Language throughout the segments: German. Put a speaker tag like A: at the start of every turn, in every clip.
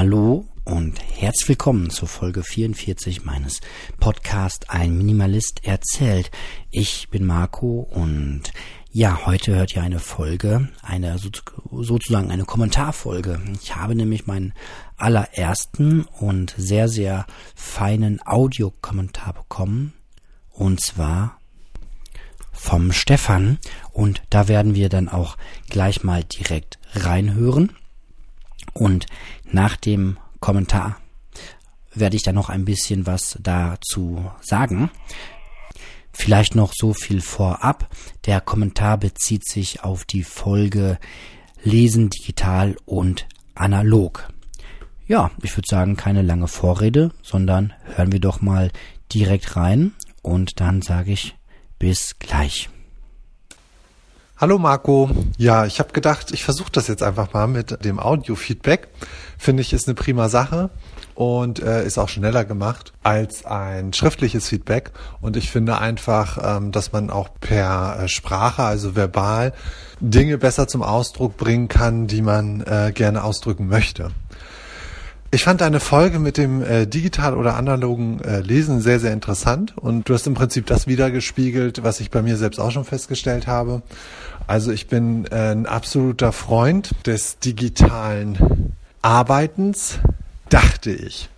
A: Hallo und herzlich willkommen zur Folge 44 meines Podcasts Ein Minimalist erzählt. Ich bin Marco und ja, heute hört ihr eine Folge, eine sozusagen eine Kommentarfolge. Ich habe nämlich meinen allerersten und sehr, sehr feinen Audiokommentar bekommen. Und zwar vom Stefan. Und da werden wir dann auch gleich mal direkt reinhören. Und nach dem Kommentar werde ich dann noch ein bisschen was dazu sagen. Vielleicht noch so viel vorab. Der Kommentar bezieht sich auf die Folge Lesen digital und analog. Ja, ich würde sagen, keine lange Vorrede, sondern hören wir doch mal direkt rein und dann sage ich bis gleich.
B: Hallo Marco. Ja, ich habe gedacht, ich versuche das jetzt einfach mal mit dem Audio-Feedback. Finde ich ist eine prima Sache und äh, ist auch schneller gemacht als ein schriftliches Feedback. Und ich finde einfach, ähm, dass man auch per äh, Sprache, also verbal, Dinge besser zum Ausdruck bringen kann, die man äh, gerne ausdrücken möchte. Ich fand deine Folge mit dem äh, digital oder analogen äh, Lesen sehr, sehr interessant und du hast im Prinzip das wiedergespiegelt, was ich bei mir selbst auch schon festgestellt habe. Also ich bin äh, ein absoluter Freund des digitalen Arbeitens, dachte ich.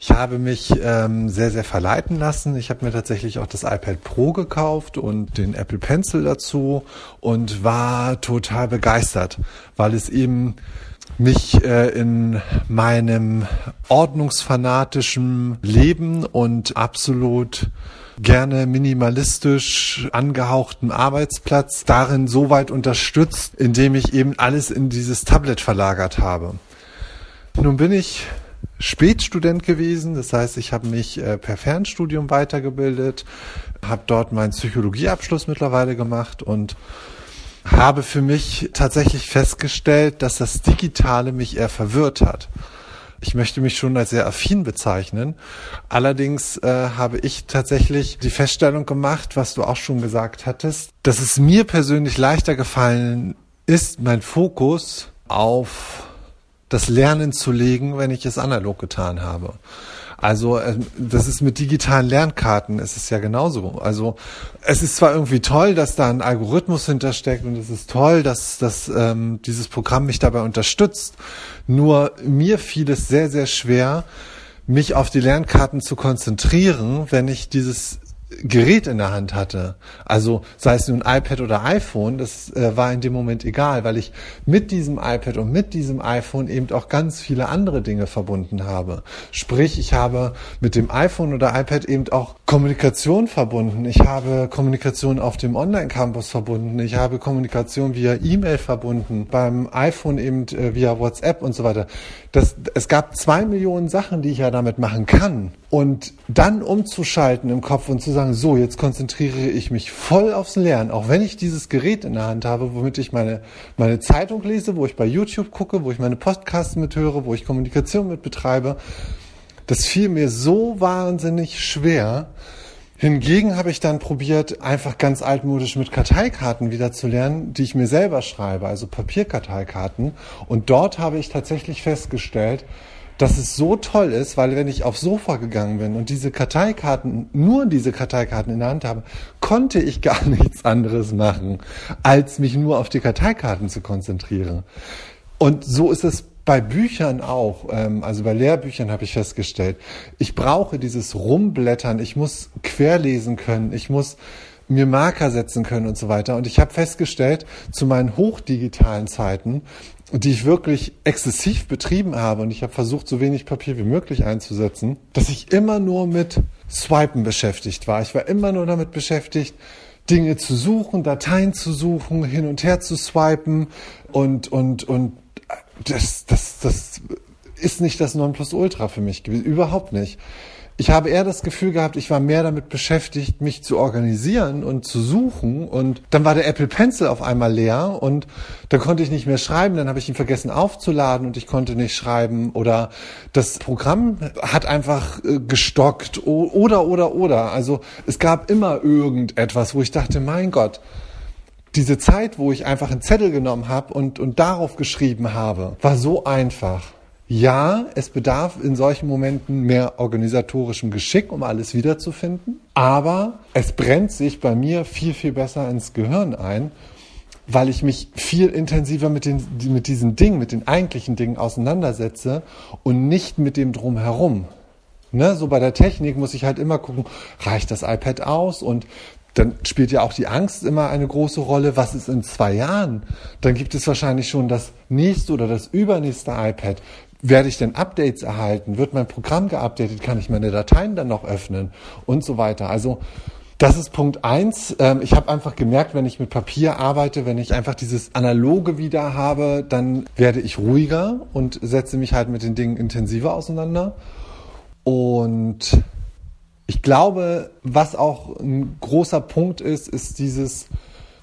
B: Ich habe mich ähm, sehr, sehr verleiten lassen. Ich habe mir tatsächlich auch das iPad Pro gekauft und den Apple Pencil dazu und war total begeistert, weil es eben mich äh, in meinem ordnungsfanatischen Leben und absolut gerne minimalistisch angehauchten Arbeitsplatz darin so weit unterstützt, indem ich eben alles in dieses Tablet verlagert habe. Nun bin ich Spätstudent gewesen, das heißt, ich habe mich äh, per Fernstudium weitergebildet, habe dort meinen Psychologieabschluss mittlerweile gemacht und habe für mich tatsächlich festgestellt, dass das Digitale mich eher verwirrt hat. Ich möchte mich schon als sehr affin bezeichnen. Allerdings äh, habe ich tatsächlich die Feststellung gemacht, was du auch schon gesagt hattest, dass es mir persönlich leichter gefallen ist, mein Fokus auf das Lernen zu legen, wenn ich es analog getan habe. Also ähm, das ist mit digitalen Lernkarten, es ist ja genauso. Also es ist zwar irgendwie toll, dass da ein Algorithmus hintersteckt und es ist toll, dass, dass ähm, dieses Programm mich dabei unterstützt. Nur mir fiel es sehr, sehr schwer, mich auf die Lernkarten zu konzentrieren, wenn ich dieses Gerät in der Hand hatte. Also sei es nun iPad oder iPhone, das äh, war in dem Moment egal, weil ich mit diesem iPad und mit diesem iPhone eben auch ganz viele andere Dinge verbunden habe. Sprich, ich habe mit dem iPhone oder iPad eben auch Kommunikation verbunden. Ich habe Kommunikation auf dem Online-Campus verbunden. Ich habe Kommunikation via E-Mail verbunden. Beim iPhone eben äh, via WhatsApp und so weiter. Das, es gab zwei Millionen Sachen, die ich ja damit machen kann. Und dann umzuschalten im Kopf und zu sagen, so, jetzt konzentriere ich mich voll aufs Lernen, auch wenn ich dieses Gerät in der Hand habe, womit ich meine, meine Zeitung lese, wo ich bei YouTube gucke, wo ich meine Podcasts mithöre, wo ich Kommunikation mit betreibe. Das fiel mir so wahnsinnig schwer. Hingegen habe ich dann probiert, einfach ganz altmodisch mit Karteikarten wieder zu lernen, die ich mir selber schreibe, also Papierkarteikarten. Und dort habe ich tatsächlich festgestellt, dass es so toll ist, weil wenn ich aufs Sofa gegangen bin und diese Karteikarten, nur diese Karteikarten in der Hand habe, konnte ich gar nichts anderes machen, als mich nur auf die Karteikarten zu konzentrieren. Und so ist es bei Büchern auch, ähm, also bei Lehrbüchern habe ich festgestellt, ich brauche dieses Rumblättern, ich muss querlesen können, ich muss mir Marker setzen können und so weiter. Und ich habe festgestellt, zu meinen hochdigitalen Zeiten, die ich wirklich exzessiv betrieben habe und ich habe versucht, so wenig Papier wie möglich einzusetzen, dass ich immer nur mit Swipen beschäftigt war. Ich war immer nur damit beschäftigt, Dinge zu suchen, Dateien zu suchen, hin und her zu swipen und, und, und das, das, das ist nicht das Nonplusultra für mich gewesen. Überhaupt nicht. Ich habe eher das Gefühl gehabt, ich war mehr damit beschäftigt, mich zu organisieren und zu suchen. Und dann war der Apple Pencil auf einmal leer und dann konnte ich nicht mehr schreiben. Dann habe ich ihn vergessen aufzuladen und ich konnte nicht schreiben. Oder das Programm hat einfach äh, gestockt. Oder, oder, oder. Also es gab immer irgendetwas, wo ich dachte, mein Gott, diese Zeit, wo ich einfach einen Zettel genommen habe und, und darauf geschrieben habe, war so einfach. Ja, es bedarf in solchen Momenten mehr organisatorischem Geschick, um alles wiederzufinden. Aber es brennt sich bei mir viel, viel besser ins Gehirn ein, weil ich mich viel intensiver mit, den, mit diesen Dingen, mit den eigentlichen Dingen auseinandersetze und nicht mit dem drumherum. Ne, so bei der Technik muss ich halt immer gucken, reicht das iPad aus? Und dann spielt ja auch die Angst immer eine große Rolle. Was ist in zwei Jahren? Dann gibt es wahrscheinlich schon das nächste oder das übernächste iPad. Werde ich denn Updates erhalten? Wird mein Programm geupdatet? Kann ich meine Dateien dann noch öffnen? Und so weiter. Also das ist Punkt eins. Ähm, ich habe einfach gemerkt, wenn ich mit Papier arbeite, wenn ich einfach dieses Analoge wieder habe, dann werde ich ruhiger und setze mich halt mit den Dingen intensiver auseinander. Und ich glaube, was auch ein großer Punkt ist, ist dieses,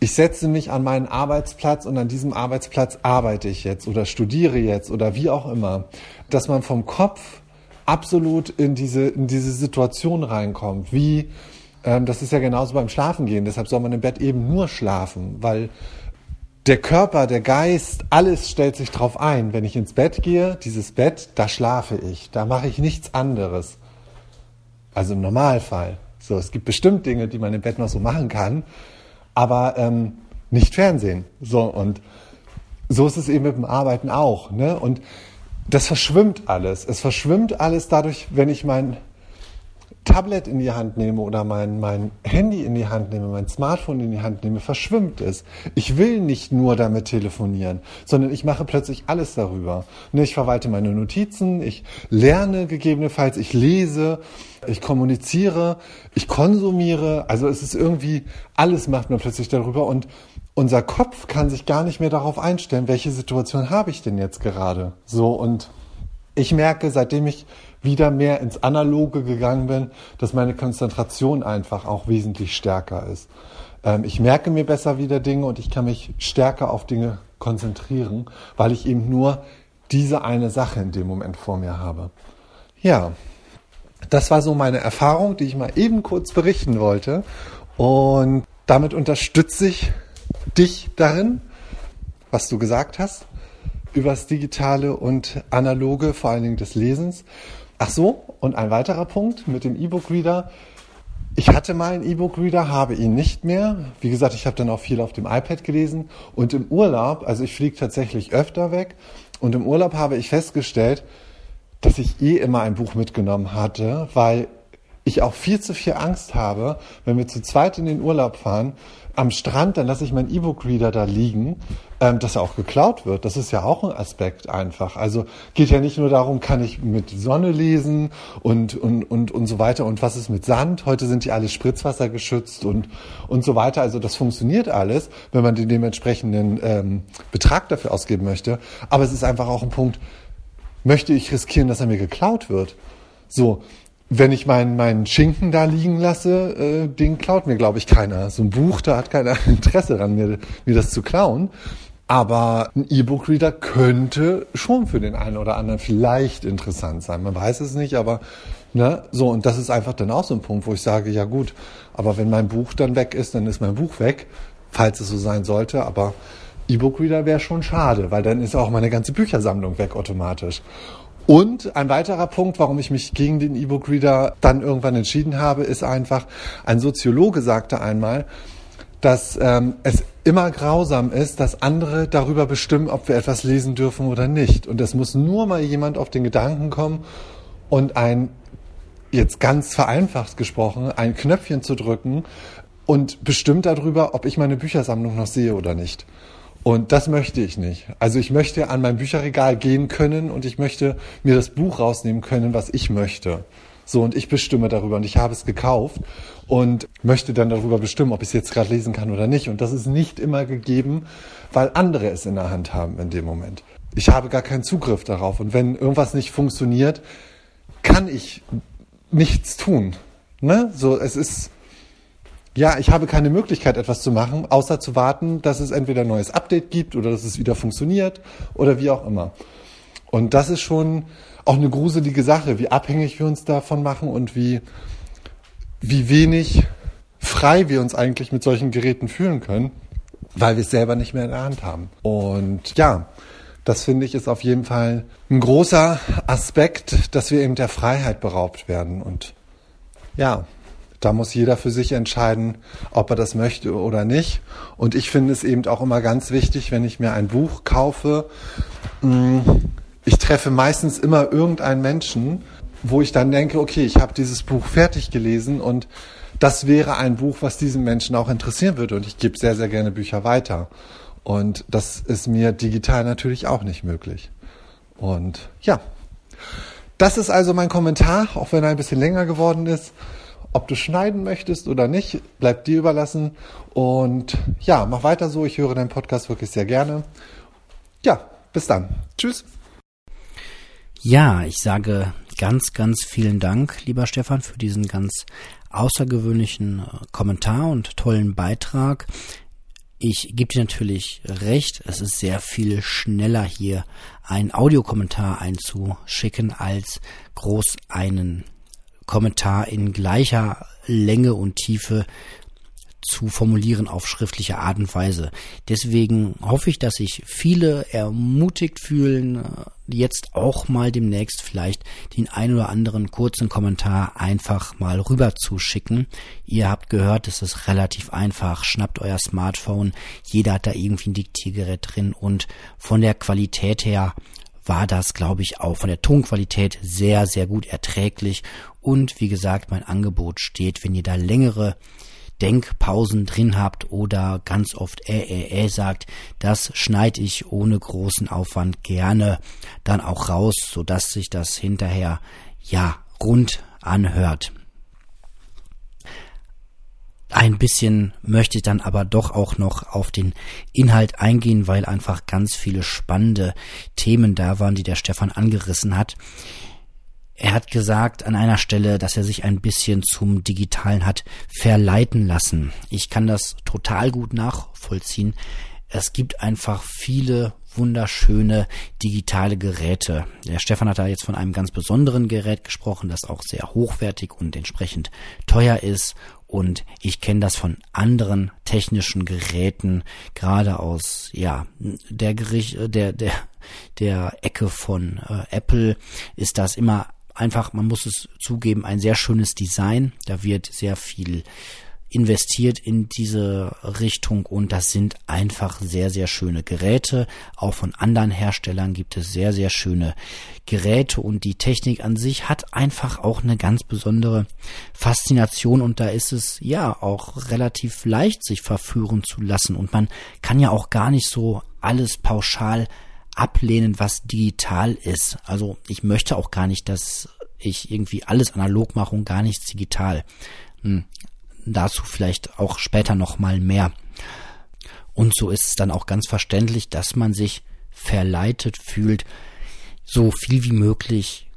B: ich setze mich an meinen Arbeitsplatz und an diesem Arbeitsplatz arbeite ich jetzt oder studiere jetzt oder wie auch immer, dass man vom Kopf absolut in diese, in diese Situation reinkommt, wie, ähm, das ist ja genauso beim Schlafengehen, deshalb soll man im Bett eben nur schlafen, weil der Körper, der Geist, alles stellt sich drauf ein. Wenn ich ins Bett gehe, dieses Bett, da schlafe ich, da mache ich nichts anderes. Also im Normalfall. So, es gibt bestimmt Dinge, die man im Bett noch so machen kann, aber ähm, nicht Fernsehen. So, und so ist es eben mit dem Arbeiten auch. Ne? Und das verschwimmt alles. Es verschwimmt alles dadurch, wenn ich mein Tablet in die Hand nehme oder mein, mein Handy in die Hand nehme, mein Smartphone in die Hand nehme, verschwimmt es. Ich will nicht nur damit telefonieren, sondern ich mache plötzlich alles darüber. Ne, ich verwalte meine Notizen, ich lerne gegebenenfalls, ich lese, ich kommuniziere, ich konsumiere. Also es ist irgendwie, alles macht man plötzlich darüber und unser Kopf kann sich gar nicht mehr darauf einstellen, welche Situation habe ich denn jetzt gerade. So und ich merke, seitdem ich wieder mehr ins Analoge gegangen bin, dass meine Konzentration einfach auch wesentlich stärker ist. Ähm, ich merke mir besser wieder Dinge und ich kann mich stärker auf Dinge konzentrieren, weil ich eben nur diese eine Sache in dem Moment vor mir habe. Ja, das war so meine Erfahrung, die ich mal eben kurz berichten wollte. Und damit unterstütze ich dich darin, was du gesagt hast, über das Digitale und Analoge, vor allen Dingen des Lesens. Ach so, und ein weiterer Punkt mit dem E-Book-Reader. Ich hatte mal einen E-Book-Reader, habe ihn nicht mehr. Wie gesagt, ich habe dann auch viel auf dem iPad gelesen. Und im Urlaub, also ich fliege tatsächlich öfter weg, und im Urlaub habe ich festgestellt, dass ich eh immer ein Buch mitgenommen hatte, weil ich auch viel zu viel Angst habe, wenn wir zu zweit in den Urlaub fahren, am Strand, dann lasse ich meinen E-Book-Reader da liegen, ähm, dass er auch geklaut wird. Das ist ja auch ein Aspekt einfach. Also geht ja nicht nur darum, kann ich mit Sonne lesen und, und, und, und so weiter und was ist mit Sand? Heute sind die alle Spritzwasser geschützt und, und so weiter. Also das funktioniert alles, wenn man den dementsprechenden ähm, Betrag dafür ausgeben möchte. Aber es ist einfach auch ein Punkt, möchte ich riskieren, dass er mir geklaut wird? So, wenn ich meinen meinen Schinken da liegen lasse, äh, den klaut mir, glaube ich, keiner. So ein Buch, da hat keiner Interesse daran, mir, mir das zu klauen. Aber ein E-Book-Reader könnte schon für den einen oder anderen vielleicht interessant sein. Man weiß es nicht, aber ne, so, und das ist einfach dann auch so ein Punkt, wo ich sage, ja gut, aber wenn mein Buch dann weg ist, dann ist mein Buch weg, falls es so sein sollte, aber E-Book-Reader wäre schon schade, weil dann ist auch meine ganze Büchersammlung weg automatisch. Und ein weiterer Punkt, warum ich mich gegen den E-Book-Reader dann irgendwann entschieden habe, ist einfach, ein Soziologe sagte einmal, dass ähm, es immer grausam ist, dass andere darüber bestimmen, ob wir etwas lesen dürfen oder nicht. Und es muss nur mal jemand auf den Gedanken kommen und ein, jetzt ganz vereinfacht gesprochen, ein Knöpfchen zu drücken und bestimmt darüber, ob ich meine Büchersammlung noch sehe oder nicht. Und das möchte ich nicht. Also ich möchte an mein Bücherregal gehen können und ich möchte mir das Buch rausnehmen können, was ich möchte. So, und ich bestimme darüber und ich habe es gekauft und möchte dann darüber bestimmen, ob ich es jetzt gerade lesen kann oder nicht. Und das ist nicht immer gegeben, weil andere es in der Hand haben in dem Moment. Ich habe gar keinen Zugriff darauf. Und wenn irgendwas nicht funktioniert, kann ich nichts tun. Ne? So, es ist, ja, ich habe keine Möglichkeit, etwas zu machen, außer zu warten, dass es entweder ein neues Update gibt oder dass es wieder funktioniert oder wie auch immer. Und das ist schon auch eine gruselige Sache, wie abhängig wir uns davon machen und wie, wie wenig frei wir uns eigentlich mit solchen Geräten fühlen können, weil wir es selber nicht mehr in der Hand haben. Und ja, Das finde ich ist auf jeden Fall ein großer Aspekt, dass wir eben der Freiheit beraubt werden. Und ja, da muss jeder für sich entscheiden, ob er das möchte oder nicht. Und ich finde es eben auch immer ganz wichtig, wenn ich mir ein Buch kaufe. Mm, ich treffe meistens immer irgendeinen Menschen, wo ich dann denke, okay, ich habe dieses Buch fertig gelesen und das wäre ein Buch, was diesen Menschen auch interessieren würde. Und ich gebe sehr, sehr gerne Bücher weiter. Und das ist mir digital natürlich auch nicht möglich. Und ja, das ist also mein Kommentar, auch wenn er ein bisschen länger geworden ist. Ob du schneiden möchtest oder nicht, bleibt dir überlassen. Und ja, mach weiter so. Ich höre deinen Podcast wirklich sehr gerne. Ja, bis dann. Tschüss.
A: Ja, ich sage ganz, ganz vielen Dank, lieber Stefan, für diesen ganz außergewöhnlichen äh, Kommentar und tollen Beitrag. Ich gebe dir natürlich recht, es ist sehr viel schneller hier einen Audiokommentar einzuschicken, als groß einen Kommentar in gleicher Länge und Tiefe zu formulieren auf schriftliche Art und Weise. Deswegen hoffe ich, dass sich viele ermutigt fühlen, äh, jetzt auch mal demnächst vielleicht den ein oder anderen kurzen Kommentar einfach mal rüber zu schicken. Ihr habt gehört, es ist relativ einfach. Schnappt euer Smartphone. Jeder hat da irgendwie ein Diktiergerät drin und von der Qualität her war das, glaube ich, auch von der Tonqualität sehr, sehr gut erträglich. Und wie gesagt, mein Angebot steht, wenn ihr da längere Denkpausen drin habt oder ganz oft äh, äh, äh sagt, das schneide ich ohne großen Aufwand gerne dann auch raus, sodass sich das hinterher ja rund anhört. Ein bisschen möchte ich dann aber doch auch noch auf den Inhalt eingehen, weil einfach ganz viele spannende Themen da waren, die der Stefan angerissen hat. Er hat gesagt an einer Stelle, dass er sich ein bisschen zum Digitalen hat verleiten lassen. Ich kann das total gut nachvollziehen. Es gibt einfach viele wunderschöne digitale Geräte. Der Stefan hat da jetzt von einem ganz besonderen Gerät gesprochen, das auch sehr hochwertig und entsprechend teuer ist. Und ich kenne das von anderen technischen Geräten, gerade aus ja der Gericht, der der der Ecke von äh, Apple ist das immer einfach, man muss es zugeben, ein sehr schönes Design. Da wird sehr viel investiert in diese Richtung und das sind einfach sehr, sehr schöne Geräte. Auch von anderen Herstellern gibt es sehr, sehr schöne Geräte und die Technik an sich hat einfach auch eine ganz besondere Faszination und da ist es ja auch relativ leicht, sich verführen zu lassen und man kann ja auch gar nicht so alles pauschal ablehnen, was digital ist. Also ich möchte auch gar nicht, dass ich irgendwie alles analog mache und gar nichts digital. Hm. Dazu vielleicht auch später noch mal mehr. Und so ist es dann auch ganz verständlich, dass man sich verleitet fühlt, so viel wie möglich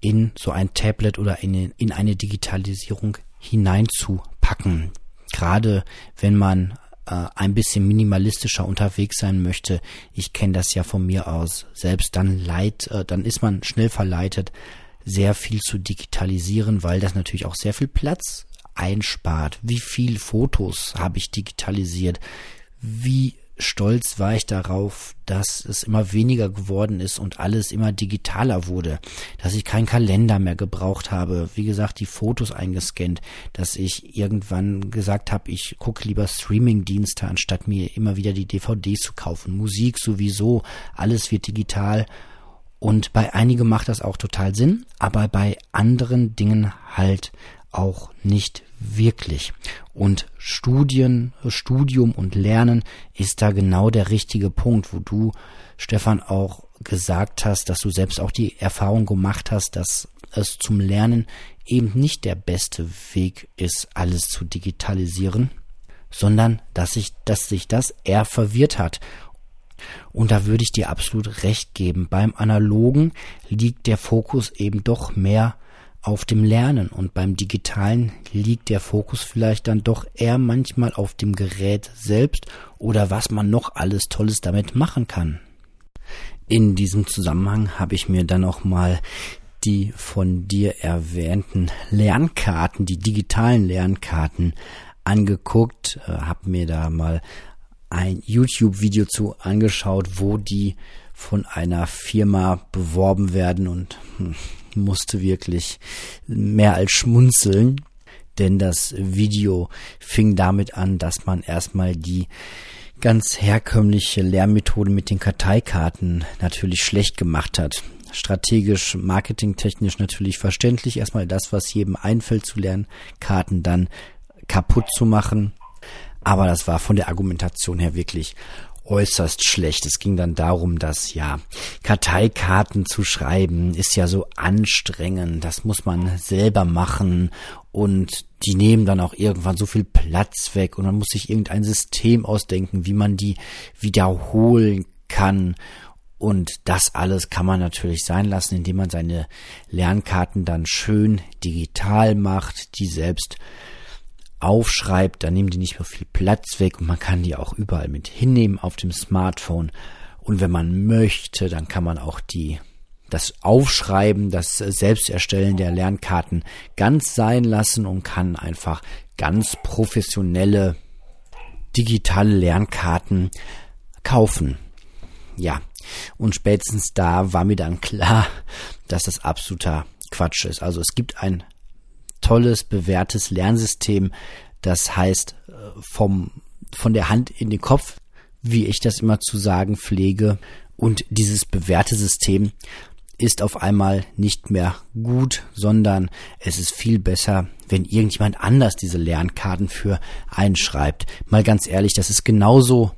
A: in so ein Tablet oder in, in eine Digitalisierung hineinzupacken. Gerade wenn man äh, ein bisschen minimalistischer unterwegs sein möchte. Ich kenne das ja von mir aus. Selbst dann leid, äh, dann ist man schnell verleitet, sehr viel zu digitalisieren, weil das natürlich auch sehr viel Platz einspart. Wie viel Fotos habe ich digitalisiert? Wie stolz war ich darauf, dass es immer weniger geworden ist und alles immer digitaler wurde, dass ich keinen Kalender mehr gebraucht habe, wie gesagt, die Fotos eingescannt, dass ich irgendwann gesagt habe, ich gucke lieber Streaming-Dienste, anstatt mir immer wieder die DVDs zu kaufen. Musik sowieso, alles wird digital. Und bei einigen macht das auch total Sinn, aber bei anderen Dingen halt auch nicht wirklich. Und Studien, Studium und Lernen ist da genau der richtige Punkt, wo du, Stefan, auch gesagt hast, dass du selbst auch die Erfahrung gemacht hast, dass es zum Lernen eben nicht der beste Weg ist, alles zu digitalisieren, sondern dass sich, dass sich das eher verwirrt hat. Und da würde ich dir absolut recht geben. Beim Analogen liegt der Fokus eben doch mehr auf dem Lernen und beim Digitalen liegt der Fokus vielleicht dann doch eher manchmal auf dem Gerät selbst oder was man noch alles Tolles damit machen kann. In diesem Zusammenhang habe ich mir dann auch mal die von dir erwähnten Lernkarten, die digitalen Lernkarten angeguckt, äh, habe mir da mal ein YouTube-Video zu angeschaut, wo die von einer Firma beworben werden und hm, musste wirklich mehr als schmunzeln, denn das Video fing damit an, dass man erstmal die ganz herkömmliche Lehrmethode mit den Karteikarten natürlich schlecht gemacht hat. Strategisch, marketingtechnisch natürlich verständlich. Erstmal das, was jedem einfällt zu lernen, Karten dann kaputt zu machen. Aber das war von der Argumentation her wirklich äußerst schlecht. Es ging dann darum, dass ja Karteikarten zu schreiben ist ja so anstrengend. Das muss man selber machen und die nehmen dann auch irgendwann so viel Platz weg und man muss sich irgendein System ausdenken, wie man die wiederholen kann. Und das alles kann man natürlich sein lassen, indem man seine Lernkarten dann schön digital macht, die selbst aufschreibt, dann nehmen die nicht mehr viel Platz weg und man kann die auch überall mit hinnehmen auf dem Smartphone. Und wenn man möchte, dann kann man auch die das Aufschreiben, das Selbsterstellen der Lernkarten ganz sein lassen und kann einfach ganz professionelle digitale Lernkarten kaufen. Ja, und spätestens da war mir dann klar, dass das absoluter Quatsch ist. Also es gibt ein tolles, bewährtes Lernsystem. Das heißt, äh, vom, von der Hand in den Kopf, wie ich das immer zu sagen pflege. Und dieses bewährte System ist auf einmal nicht mehr gut, sondern es ist viel besser, wenn irgendjemand anders diese Lernkarten für einschreibt. Mal ganz ehrlich, das ist genauso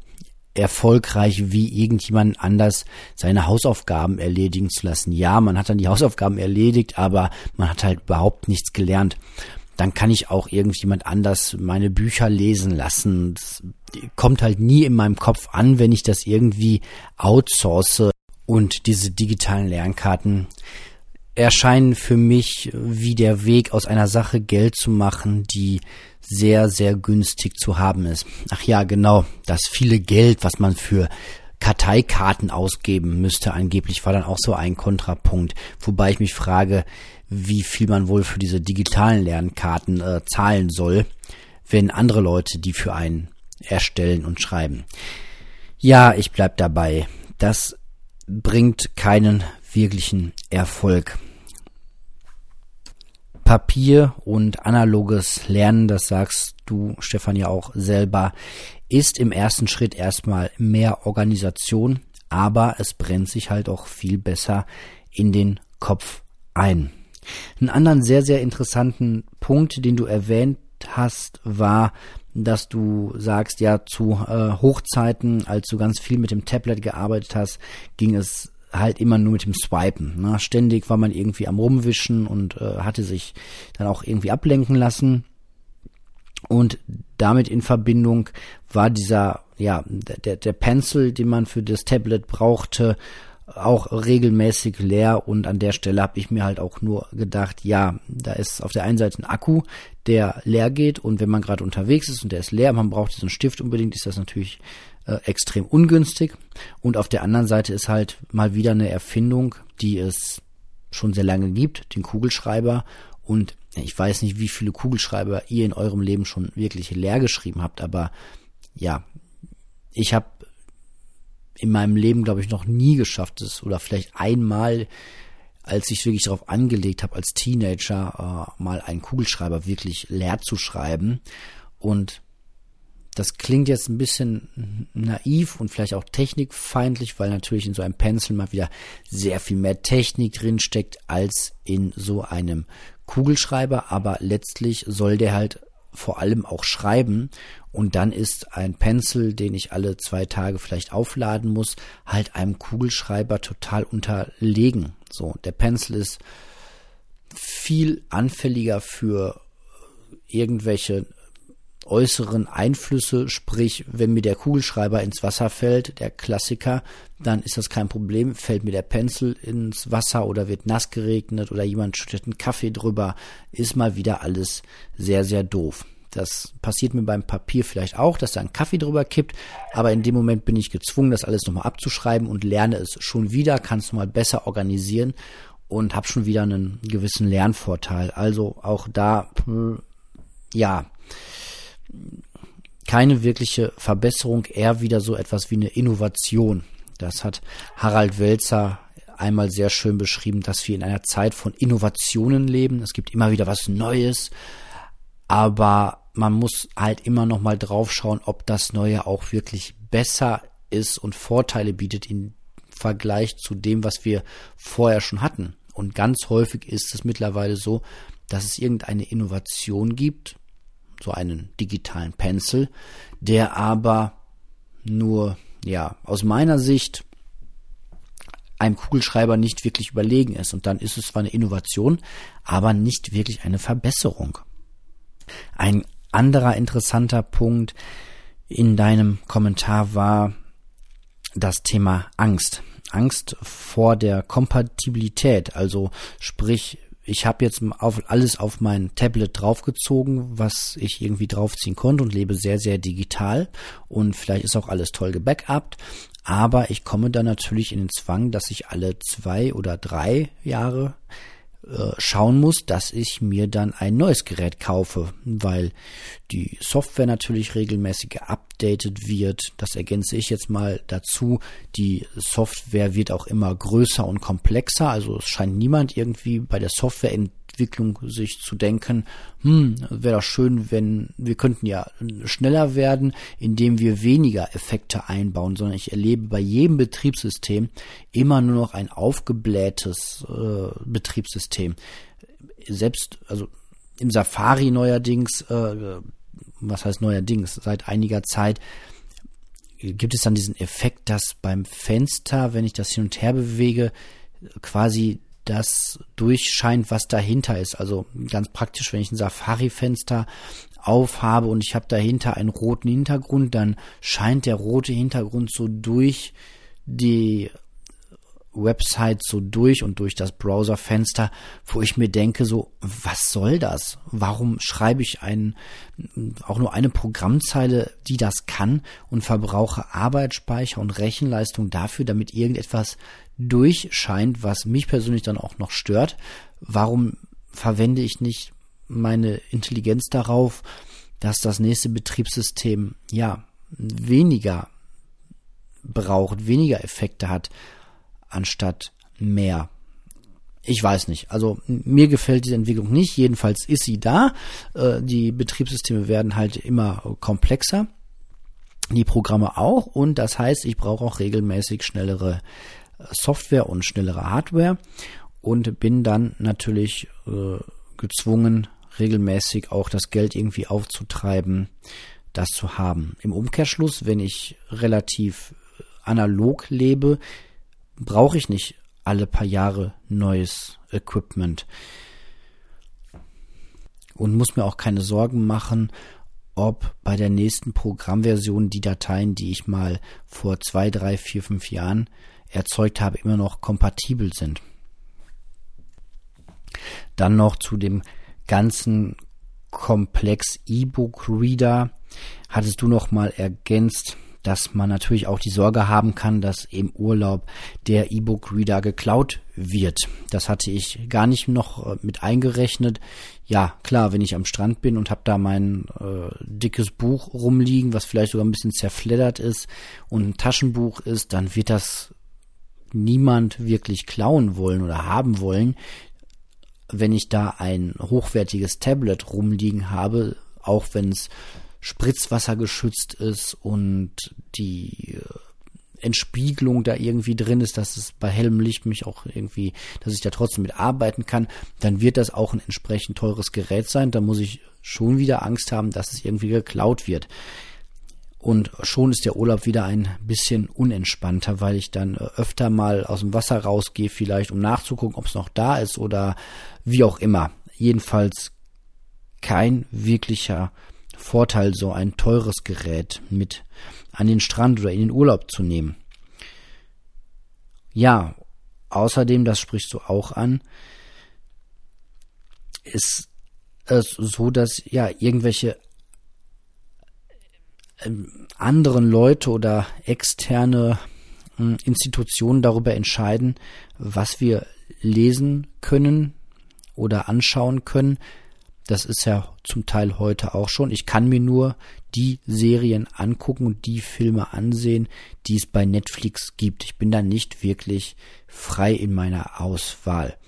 A: erfolgreich wie irgendjemand anders seine Hausaufgaben erledigen zu lassen. Ja, man hat dann die Hausaufgaben erledigt, aber man hat halt überhaupt nichts gelernt. Dann kann ich auch irgendjemand anders meine Bücher lesen lassen. Das kommt halt nie in meinem Kopf an, wenn ich das irgendwie outsource. Und diese digitalen Lernkarten erscheinen für mich wie der Weg aus einer Sache Geld zu machen, die sehr, sehr günstig zu haben ist. Ach ja, genau, das viele Geld, was man für Karteikarten ausgeben müsste, angeblich war dann auch so ein Kontrapunkt. Wobei ich mich frage, wie viel man wohl für diese digitalen Lernkarten äh, zahlen soll, wenn andere Leute die für einen erstellen und schreiben. Ja, ich bleib dabei. Das bringt keinen wirklichen Erfolg. Papier und analoges Lernen, das sagst du, Stefan, ja auch selber, ist im ersten Schritt erstmal mehr Organisation, aber es brennt sich halt auch viel besser in den Kopf ein. Einen anderen sehr, sehr interessanten Punkt, den du erwähnt hast, war, dass du sagst, ja, zu äh, Hochzeiten, als du ganz viel mit dem Tablet gearbeitet hast, ging es halt immer nur mit dem Swipen. Ne? Ständig war man irgendwie am Rumwischen und äh, hatte sich dann auch irgendwie ablenken lassen. Und damit in Verbindung war dieser, ja, der, der Pencil, den man für das Tablet brauchte, auch regelmäßig leer und an der Stelle habe ich mir halt auch nur gedacht, ja, da ist auf der einen Seite ein Akku, der leer geht und wenn man gerade unterwegs ist und der ist leer, man braucht diesen Stift unbedingt, ist das natürlich äh, extrem ungünstig. Und auf der anderen Seite ist halt mal wieder eine Erfindung, die es schon sehr lange gibt, den Kugelschreiber. Und ich weiß nicht, wie viele Kugelschreiber ihr in eurem Leben schon wirklich leer geschrieben habt, aber ja, ich habe in meinem Leben, glaube ich, noch nie geschafft es oder vielleicht einmal, als ich wirklich darauf angelegt habe, als Teenager äh, mal einen Kugelschreiber wirklich leer zu schreiben. Und das klingt jetzt ein bisschen naiv und vielleicht auch technikfeindlich, weil natürlich in so einem Pencil mal wieder sehr viel mehr Technik drin steckt als in so einem Kugelschreiber, aber letztlich soll der halt vor allem auch schreiben und dann ist ein Pencil, den ich alle zwei Tage vielleicht aufladen muss, halt einem Kugelschreiber total unterlegen. So, der Pencil ist viel anfälliger für irgendwelche äußeren Einflüsse, sprich, wenn mir der Kugelschreiber ins Wasser fällt, der Klassiker, dann ist das kein Problem. Fällt mir der Pencil ins Wasser oder wird nass geregnet oder jemand schüttet einen Kaffee drüber, ist mal wieder alles sehr, sehr doof. Das passiert mir beim Papier vielleicht auch, dass da ein Kaffee drüber kippt, aber in dem Moment bin ich gezwungen, das alles nochmal abzuschreiben und lerne es schon wieder, kann es nochmal besser organisieren und habe schon wieder einen gewissen Lernvorteil. Also auch da, hm, ja, keine wirkliche Verbesserung, eher wieder so etwas wie eine Innovation. Das hat Harald Welzer einmal sehr schön beschrieben, dass wir in einer Zeit von Innovationen leben. Es gibt immer wieder was Neues, aber man muss halt immer noch mal drauf schauen, ob das Neue auch wirklich besser ist und Vorteile bietet im Vergleich zu dem, was wir vorher schon hatten. Und ganz häufig ist es mittlerweile so, dass es irgendeine Innovation gibt, so einen digitalen Pencil, der aber nur, ja, aus meiner Sicht einem Kugelschreiber nicht wirklich überlegen ist. Und dann ist es zwar eine Innovation, aber nicht wirklich eine Verbesserung. Ein anderer interessanter Punkt in deinem Kommentar war das Thema Angst. Angst vor der Kompatibilität, also sprich, ich habe jetzt auf alles auf mein Tablet draufgezogen, was ich irgendwie draufziehen konnte und lebe sehr, sehr digital. Und vielleicht ist auch alles toll gebackupt, aber ich komme dann natürlich in den Zwang, dass ich alle zwei oder drei Jahre äh, schauen muss, dass ich mir dann ein neues Gerät kaufe, weil die Software natürlich regelmäßig geupdatet wird. Das ergänze ich jetzt mal dazu. Die Software wird auch immer größer und komplexer. Also es scheint niemand irgendwie bei der Software Entwicklung sich zu denken, hm, wäre doch schön, wenn wir könnten ja schneller werden, indem wir weniger Effekte einbauen, sondern ich erlebe bei jedem Betriebssystem immer nur noch ein aufgeblähtes äh, Betriebssystem. Selbst, also im Safari neuerdings, äh, was heißt neuerdings, seit einiger Zeit, gibt es dann diesen Effekt, dass beim Fenster, wenn ich das hin und her bewege, quasi das durchscheint, was dahinter ist. Also ganz praktisch, wenn ich ein Safari-Fenster aufhabe und ich habe dahinter einen roten Hintergrund, dann scheint der rote Hintergrund so durch die Website so durch und durch das Browserfenster, wo ich mir denke, so, was soll das? Warum schreibe ich einen, auch nur eine Programmzeile, die das kann und verbrauche Arbeitsspeicher und Rechenleistung dafür, damit irgendetwas durchscheint, was mich persönlich dann auch noch stört? Warum verwende ich nicht meine Intelligenz darauf, dass das nächste Betriebssystem, ja, weniger braucht, weniger Effekte hat, anstatt mehr. Ich weiß nicht. Also mir gefällt diese Entwicklung nicht. Jedenfalls ist sie da. Äh, die Betriebssysteme werden halt immer komplexer. Die Programme auch. Und das heißt, ich brauche auch regelmäßig schnellere Software und schnellere Hardware. Und bin dann natürlich äh, gezwungen, regelmäßig auch das Geld irgendwie aufzutreiben, das zu haben. Im Umkehrschluss, wenn ich relativ analog lebe, brauche ich nicht alle paar Jahre neues Equipment. Und muss mir auch keine Sorgen machen, ob bei der nächsten Programmversion die Dateien, die ich mal vor zwei, drei, vier, fünf Jahren erzeugt habe, immer noch kompatibel sind. Dann noch zu dem ganzen Komplex E-Book Reader hattest du noch mal ergänzt, dass man natürlich auch die Sorge haben kann, dass im Urlaub der E-Book-Reader geklaut wird. Das hatte ich gar nicht noch äh, mit eingerechnet. Ja, klar, wenn ich am Strand bin und habe da mein äh, dickes Buch rumliegen, was vielleicht sogar ein bisschen zerfleddert ist und ein Taschenbuch ist, dann wird das niemand wirklich klauen wollen oder haben wollen. Wenn ich da ein hochwertiges Tablet rumliegen habe, auch wenn es Spritzwasser geschützt ist und die äh, Entspiegelung da irgendwie drin ist, dass es bei hellem Licht mich auch irgendwie, dass ich da trotzdem mit arbeiten kann, dann wird das auch ein entsprechend teures Gerät sein. Da muss ich schon wieder Angst haben, dass es irgendwie geklaut wird. Und schon ist der Urlaub wieder ein bisschen unentspannter, weil ich dann äh, öfter mal aus dem Wasser rausgehe, vielleicht um nachzugucken, ob es noch da ist oder wie auch immer. Jedenfalls kein wirklicher Vorteil, so ein teures Gerät mit an den Strand oder in den Urlaub zu nehmen. Ja, außerdem, das sprichst du auch an, ist es so, dass ja irgendwelche anderen Leute oder externe hm, Institutionen darüber entscheiden, was wir lesen können oder anschauen können, das ist ja zum Teil heute auch schon. Ich kann mir nur die Serien angucken und die Filme ansehen, die es bei Netflix gibt. Ich bin da nicht wirklich frei in meiner Auswahl.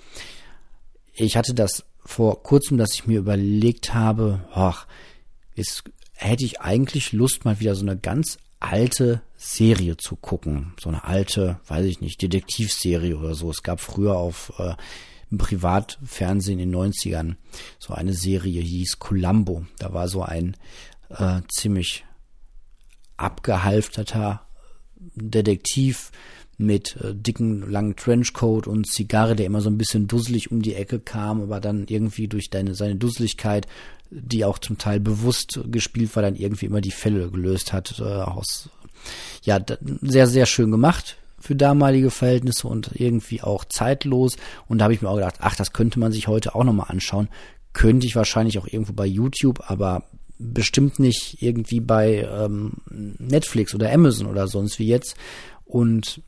A: Ich hatte das vor kurzem, dass ich mir überlegt habe, ach, jetzt hätte ich eigentlich Lust, mal wieder so eine ganz alte Serie zu gucken. So eine alte, weiß ich nicht, Detektivserie oder so. Es gab früher auf äh, im Privatfernsehen in den 90ern so eine Serie, hieß Columbo. Da war so ein äh, ziemlich abgehalfterter Detektiv mit äh, dicken langen Trenchcoat und Zigarre, der immer so ein bisschen dusselig um die Ecke kam, aber dann irgendwie durch deine seine Dusseligkeit, die auch zum Teil bewusst gespielt war, dann irgendwie immer die Fälle gelöst hat äh, aus ja sehr sehr schön gemacht für damalige Verhältnisse und irgendwie auch zeitlos und da habe ich mir auch gedacht, ach, das könnte man sich heute auch nochmal anschauen. Könnte ich wahrscheinlich auch irgendwo bei YouTube, aber bestimmt nicht irgendwie bei ähm, Netflix oder Amazon oder sonst wie jetzt. Und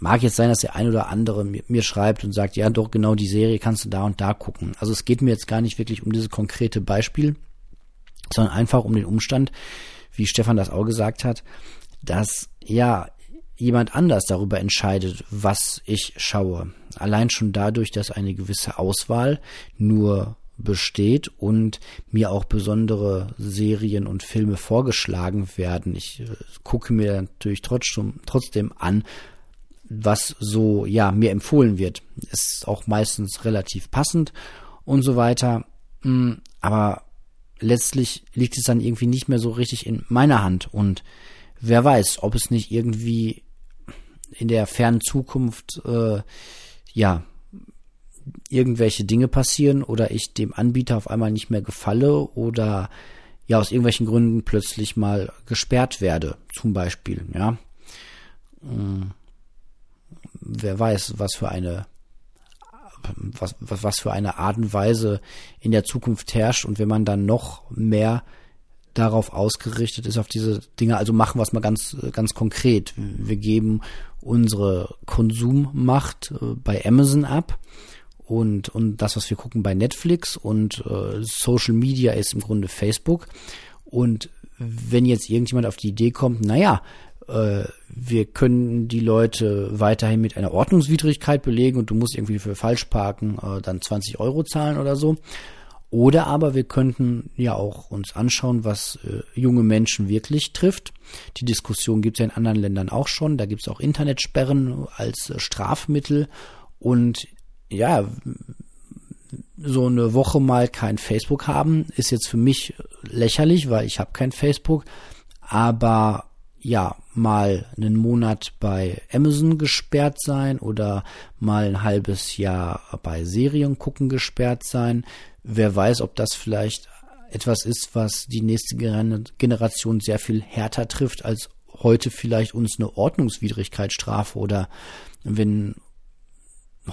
A: mag jetzt sein, dass der ein oder andere mir, mir, schreibt und sagt, ja doch, genau die Serie kannst du da und da gucken. Also es geht mir jetzt gar nicht wirklich um dieses konkrete Beispiel, sondern einfach um den Umstand, wie Stefan das auch gesagt hat, dass ja jemand anders darüber entscheidet, was ich schaue. Allein schon dadurch, dass eine gewisse Auswahl nur besteht und mir auch besondere Serien und Filme vorgeschlagen werden. Ich äh, gucke mir natürlich trotzdem, trotzdem an, was so, ja, mir empfohlen wird. Ist auch meistens relativ passend und so weiter. Mm, aber letztlich liegt es dann irgendwie nicht mehr so richtig in meiner Hand und wer weiß, ob es nicht irgendwie in der fernen Zukunft, äh, ja, irgendwelche Dinge passieren oder ich dem Anbieter auf einmal nicht mehr gefalle oder ja aus irgendwelchen Gründen plötzlich mal gesperrt werde, zum Beispiel, ja. Wer weiß, was für eine was, was, was für eine Art und Weise in der Zukunft herrscht und wenn man dann noch mehr darauf ausgerichtet ist, auf diese Dinge, also machen wir es mal ganz, ganz konkret. Wir geben unsere Konsummacht äh, bei Amazon ab und, und das, was wir gucken bei Netflix und äh, Social Media ist im Grunde Facebook. Und wenn jetzt irgendjemand auf die Idee kommt, naja, wir können die Leute weiterhin mit einer Ordnungswidrigkeit belegen und du musst irgendwie für Falschparken äh, dann 20 Euro zahlen oder so. Oder aber wir könnten ja auch uns anschauen, was äh, junge Menschen wirklich trifft. Die Diskussion gibt es ja in anderen Ländern auch schon. Da gibt es auch Internetsperren als äh, Strafmittel. Und ja, so eine Woche mal kein Facebook haben, ist jetzt für mich lächerlich, weil ich habe kein Facebook. Aber ja, mal einen Monat bei Amazon gesperrt sein oder mal ein halbes Jahr bei Serien gucken gesperrt sein. Wer weiß, ob das vielleicht etwas ist, was die nächste Generation sehr viel härter trifft, als heute vielleicht uns eine Ordnungswidrigkeitsstrafe oder wenn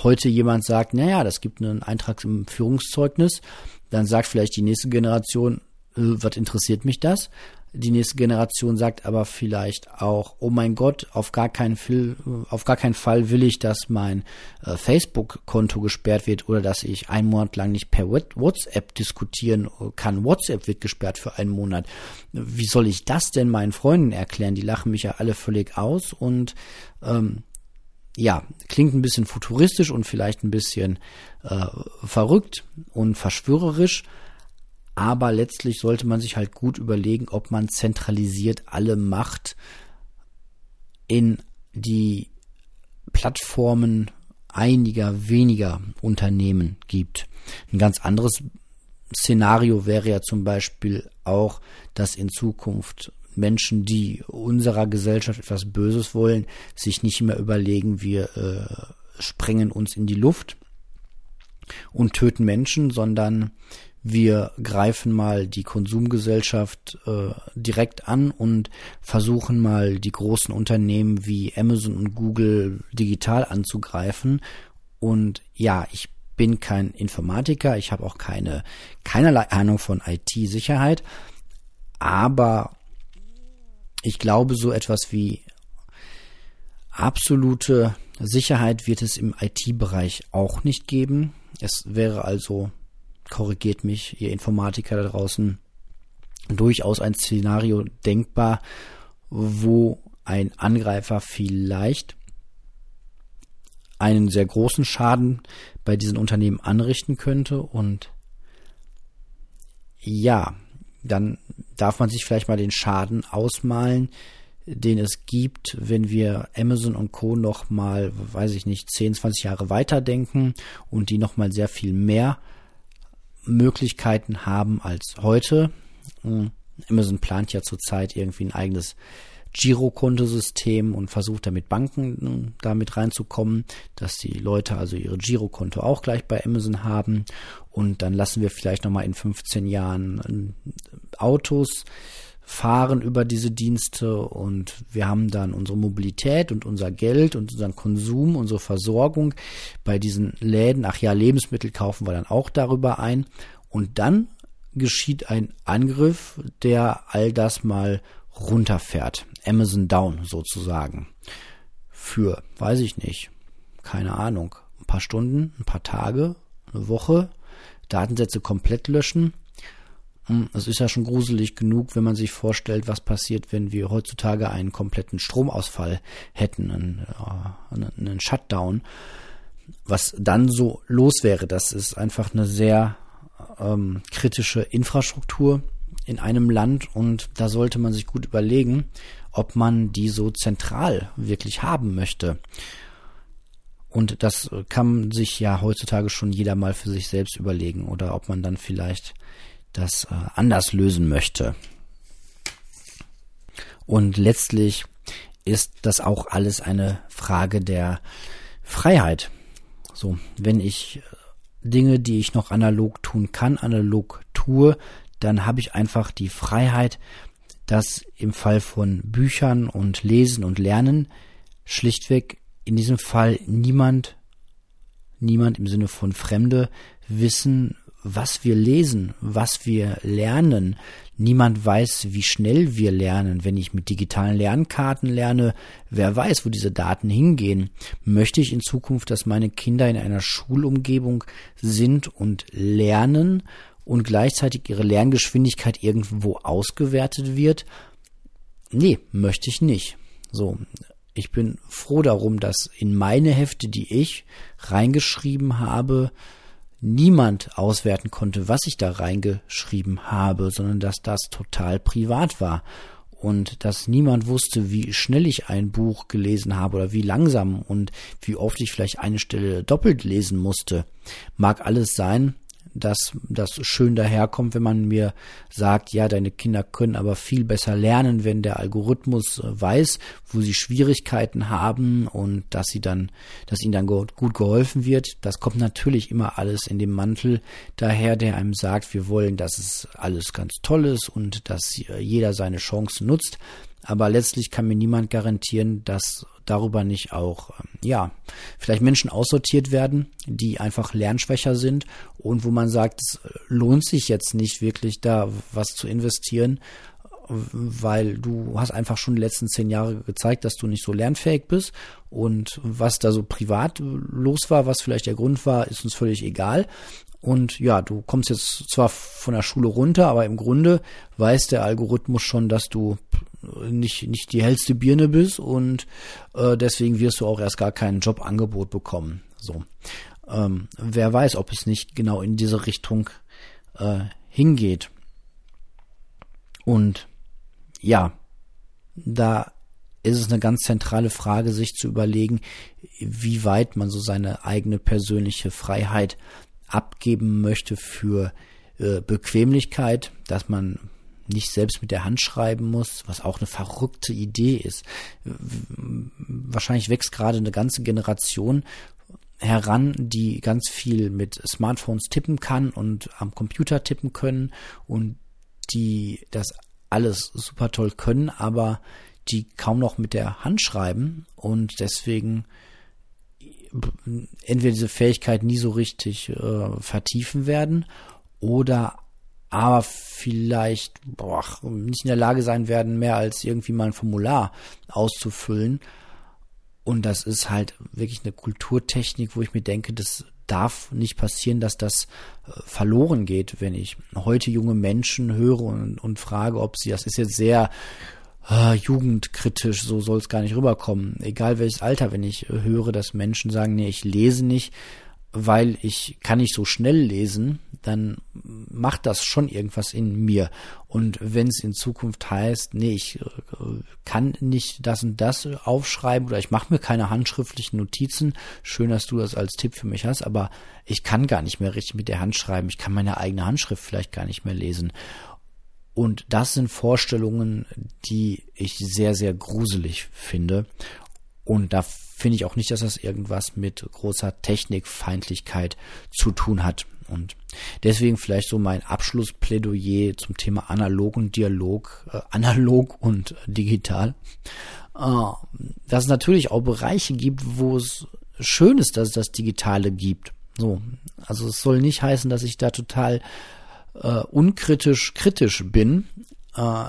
A: heute jemand sagt, naja, das gibt einen Eintrag im Führungszeugnis, dann sagt vielleicht die nächste Generation, äh, was interessiert mich das? Die nächste Generation sagt aber vielleicht auch, oh mein Gott, auf gar keinen Fall, auf gar keinen Fall will ich, dass mein äh, Facebook-Konto gesperrt wird oder dass ich einen Monat lang nicht per WhatsApp diskutieren kann. WhatsApp wird gesperrt für einen Monat. Wie soll ich das denn meinen Freunden erklären? Die lachen mich ja alle völlig aus und ähm, ja, klingt ein bisschen futuristisch und vielleicht ein bisschen äh, verrückt und verschwörerisch, aber letztlich sollte man sich halt gut überlegen, ob man zentralisiert alle Macht in die Plattformen einiger weniger Unternehmen gibt. Ein ganz anderes Szenario wäre ja zum Beispiel auch, dass in Zukunft Menschen, die unserer Gesellschaft etwas Böses wollen, sich nicht mehr überlegen, wir äh, sprengen uns in die Luft und töten Menschen, sondern wir greifen mal die Konsumgesellschaft äh, direkt an und versuchen mal die großen Unternehmen wie Amazon und Google digital anzugreifen. Und ja, ich bin kein Informatiker, ich habe auch keine keinerlei Ahnung von IT-Sicherheit, aber ich glaube, so etwas wie absolute Sicherheit wird es im IT-Bereich auch nicht geben. Es wäre also, korrigiert mich, ihr Informatiker da draußen, durchaus ein Szenario denkbar, wo ein Angreifer vielleicht einen sehr großen Schaden bei diesen Unternehmen anrichten könnte und ja, dann darf man sich vielleicht mal den Schaden ausmalen, den es gibt, wenn wir Amazon und Co. noch mal, weiß ich nicht, 10, 20 Jahre weiterdenken und die noch mal sehr viel mehr Möglichkeiten haben als heute. Hm, Amazon plant ja zurzeit irgendwie ein eigenes Girokontosystem und versucht damit Banken hm, damit reinzukommen, dass die Leute also ihre Girokonto auch gleich bei Amazon haben. Und dann lassen wir vielleicht noch mal in 15 Jahren hm, Autos fahren über diese Dienste und wir haben dann unsere Mobilität und unser Geld und unseren Konsum, unsere Versorgung bei diesen Läden. Ach ja, Lebensmittel kaufen wir dann auch darüber ein. Und dann geschieht ein Angriff, der all das mal runterfährt. Amazon Down sozusagen. Für, weiß ich nicht, keine Ahnung, ein paar Stunden, ein paar Tage, eine Woche, Datensätze komplett löschen es ist ja schon gruselig genug, wenn man sich vorstellt, was passiert, wenn wir heutzutage einen kompletten Stromausfall hätten, einen, äh, einen Shutdown. Was dann so los wäre, das ist einfach eine sehr ähm, kritische Infrastruktur in einem Land und da sollte man sich gut überlegen, ob man die so zentral wirklich haben möchte. Und das kann sich ja heutzutage schon jeder mal für sich selbst überlegen oder ob man dann vielleicht das äh, anders lösen möchte. Und letztlich ist das auch alles eine Frage der Freiheit. So, wenn ich äh, Dinge, die ich noch analog tun kann, analog tue, dann habe ich einfach die Freiheit, dass im Fall von Büchern und Lesen und Lernen schlichtweg in diesem Fall niemand, niemand im Sinne von Fremde wissen, was wir lesen, was wir lernen. Niemand weiß, wie schnell wir lernen. Wenn ich mit digitalen Lernkarten lerne, wer weiß, wo diese Daten hingehen. Möchte ich in Zukunft, dass meine Kinder in einer Schulumgebung sind und lernen und gleichzeitig ihre Lerngeschwindigkeit irgendwo ausgewertet wird? Nee, möchte ich nicht. So. Ich bin froh darum, dass in meine Hefte, die ich reingeschrieben habe, niemand auswerten konnte, was ich da reingeschrieben habe, sondern dass das total privat war und dass niemand wusste, wie schnell ich ein Buch gelesen habe oder wie langsam und wie oft ich vielleicht eine Stelle doppelt lesen musste. Mag alles sein, dass das schön daherkommt, wenn man mir sagt, ja, deine Kinder können aber viel besser lernen, wenn der Algorithmus äh, weiß, wo sie Schwierigkeiten haben und dass sie dann, dass ihnen dann gut geholfen wird. Das kommt natürlich immer alles in dem Mantel daher, der einem sagt, wir wollen, dass es alles ganz toll ist und dass jeder seine Chancen nutzt. Aber letztlich kann mir niemand garantieren, dass darüber nicht auch, ähm, ja, vielleicht Menschen aussortiert werden, die einfach lernschwächer sind und wo man sagt, es lohnt sich jetzt nicht wirklich da was zu investieren, weil du hast einfach schon die letzten zehn Jahre gezeigt, dass du nicht so lernfähig bist und was da so privat los war, was vielleicht der Grund war, ist uns völlig egal. Und ja, du kommst jetzt zwar von der Schule runter, aber im Grunde weiß der Algorithmus schon, dass du nicht, nicht die hellste Birne bist und äh, deswegen wirst du auch erst gar kein Jobangebot bekommen. So. Ähm, wer weiß, ob es nicht genau in diese Richtung äh, hingeht. Und ja, da ist es eine ganz zentrale Frage, sich zu überlegen, wie weit man so seine eigene persönliche Freiheit abgeben möchte für äh, Bequemlichkeit, dass man nicht selbst mit der Hand schreiben muss, was auch eine verrückte Idee ist. Wahrscheinlich wächst gerade eine ganze Generation heran, die ganz viel mit Smartphones tippen kann und am Computer tippen können und die das alles super toll können, aber die kaum noch mit der Hand schreiben und deswegen entweder diese Fähigkeit nie so richtig äh, vertiefen werden oder aber vielleicht boah, nicht in der Lage sein werden, mehr als irgendwie mal ein Formular auszufüllen. Und das ist halt wirklich eine Kulturtechnik, wo ich mir denke, das darf nicht passieren, dass das äh, verloren geht, wenn ich heute junge Menschen höre und, und frage, ob sie, das ist jetzt sehr äh, jugendkritisch, so soll es gar nicht rüberkommen. Egal welches Alter, wenn ich äh, höre, dass Menschen sagen, nee, ich lese nicht, weil ich kann nicht so schnell lesen, dann macht das schon irgendwas in mir. Und wenn es in Zukunft heißt, nee, ich äh, kann nicht das und das aufschreiben oder ich mache mir keine handschriftlichen Notizen, schön, dass du das als Tipp für mich hast, aber ich kann gar nicht mehr richtig mit der Hand schreiben, ich kann meine eigene Handschrift vielleicht gar nicht mehr lesen. Und das sind Vorstellungen, die ich sehr, sehr gruselig finde. Und da finde ich auch nicht, dass das irgendwas mit großer Technikfeindlichkeit zu tun hat. Und deswegen vielleicht so mein Abschlussplädoyer zum Thema analog und Dialog, äh, analog und digital. Äh, dass es natürlich auch Bereiche gibt, wo es schön ist, dass es das Digitale gibt. So. Also es soll nicht heißen, dass ich da total äh, unkritisch kritisch bin. Äh,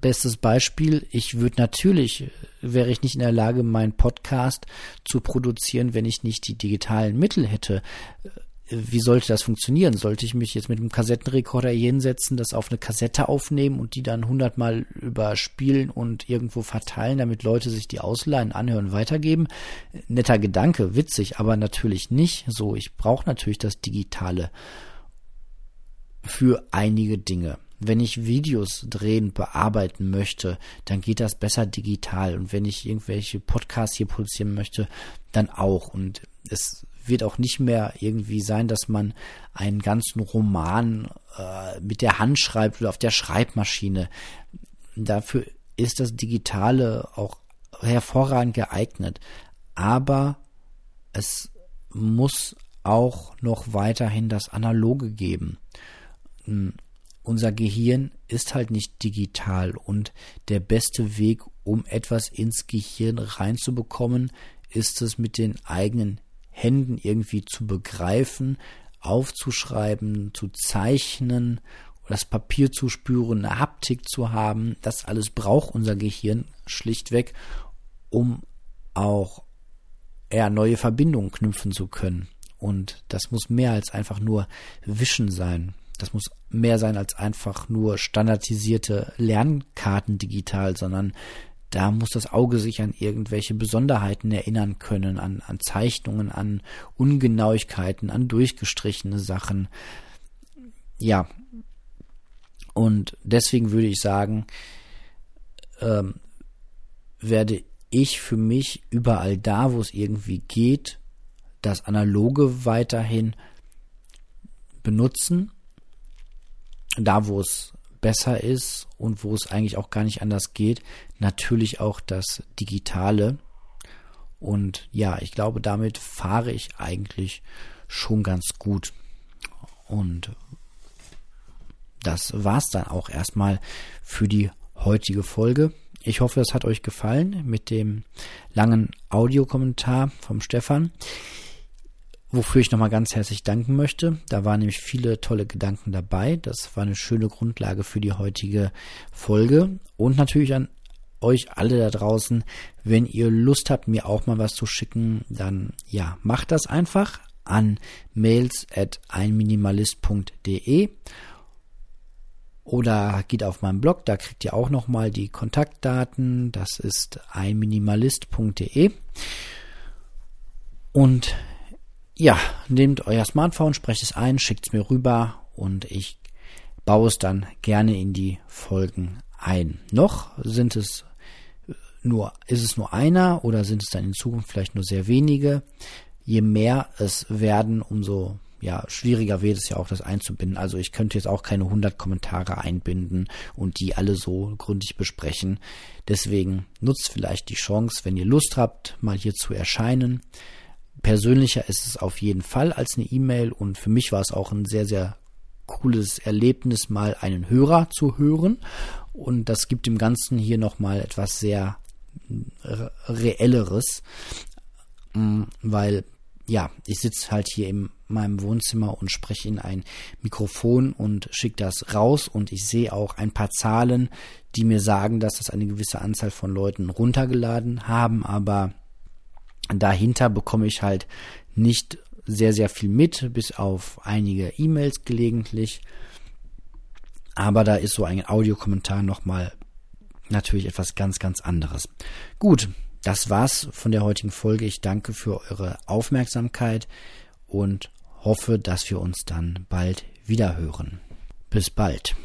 A: bestes Beispiel, ich würde natürlich, wäre ich nicht in der Lage, meinen Podcast zu produzieren, wenn ich nicht die digitalen Mittel hätte. Wie sollte das funktionieren? Sollte ich mich jetzt mit einem Kassettenrekorder hinsetzen, das auf eine Kassette aufnehmen und die dann hundertmal überspielen und irgendwo verteilen, damit Leute sich die ausleihen, anhören, weitergeben? Netter Gedanke, witzig, aber natürlich nicht so. Ich brauche natürlich das Digitale für einige Dinge. Wenn ich Videos drehen, bearbeiten möchte, dann geht das besser digital. Und wenn ich irgendwelche Podcasts hier produzieren möchte, dann auch. Und es wird auch nicht mehr irgendwie sein, dass man einen ganzen Roman äh, mit der Hand schreibt oder auf der Schreibmaschine. Dafür ist das Digitale auch hervorragend geeignet. Aber es muss auch noch weiterhin das Analoge geben unser Gehirn ist halt nicht digital und der beste Weg, um etwas ins Gehirn reinzubekommen, ist es mit den eigenen Händen irgendwie zu begreifen, aufzuschreiben, zu zeichnen, das Papier zu spüren, eine Haptik zu haben. Das alles braucht unser Gehirn schlichtweg, um auch eher neue Verbindungen knüpfen zu können. Und das muss mehr als einfach nur Wischen sein. Das muss mehr sein als einfach nur standardisierte Lernkarten digital, sondern da muss das Auge sich an irgendwelche Besonderheiten erinnern können, an, an Zeichnungen, an Ungenauigkeiten, an durchgestrichene Sachen. Ja. Und deswegen würde ich sagen, ähm, werde ich für mich überall da, wo es irgendwie geht, das Analoge weiterhin benutzen da, wo es besser ist und wo es eigentlich auch gar nicht anders geht, natürlich auch das Digitale. Und ja, ich glaube, damit fahre ich eigentlich schon ganz gut. Und das war's dann auch erstmal für die heutige Folge. Ich hoffe, es hat euch gefallen mit dem langen Audiokommentar vom Stefan wofür ich nochmal ganz herzlich danken möchte. Da waren nämlich viele tolle Gedanken dabei. Das war eine schöne Grundlage für die heutige Folge. Und natürlich an euch alle da draußen, wenn ihr Lust habt, mir auch mal was zu schicken, dann ja, macht das einfach an mails at einminimalist.de oder geht auf meinen Blog, da kriegt ihr auch nochmal die Kontaktdaten. Das ist einminimalist.de. Und ja, nehmt euer Smartphone, sprecht es ein, schickt es mir rüber und ich baue es dann gerne in die Folgen ein. Noch sind es nur, ist es nur einer oder sind es dann in Zukunft vielleicht nur sehr wenige? Je mehr es werden, umso ja, schwieriger wird es ja auch, das einzubinden. Also ich könnte jetzt auch keine 100 Kommentare einbinden und die alle so gründlich besprechen. Deswegen nutzt vielleicht die Chance, wenn ihr Lust habt, mal hier zu erscheinen persönlicher ist es auf jeden Fall als eine E-Mail und für mich war es auch ein sehr, sehr cooles Erlebnis, mal einen Hörer zu hören. Und das gibt dem Ganzen hier nochmal etwas sehr reelleres, mm, weil ja, ich sitze halt hier in meinem Wohnzimmer und spreche in ein Mikrofon und schicke das raus. Und ich sehe auch ein paar Zahlen, die mir sagen, dass das eine gewisse Anzahl von Leuten runtergeladen haben, aber dahinter bekomme ich halt nicht sehr, sehr viel mit, bis auf einige E-Mails gelegentlich. Aber da ist so ein Audiokommentar nochmal natürlich etwas ganz, ganz anderes. Gut, das war's von der heutigen Folge. Ich danke für eure Aufmerksamkeit und hoffe, dass wir uns dann bald wieder hören. Bis bald.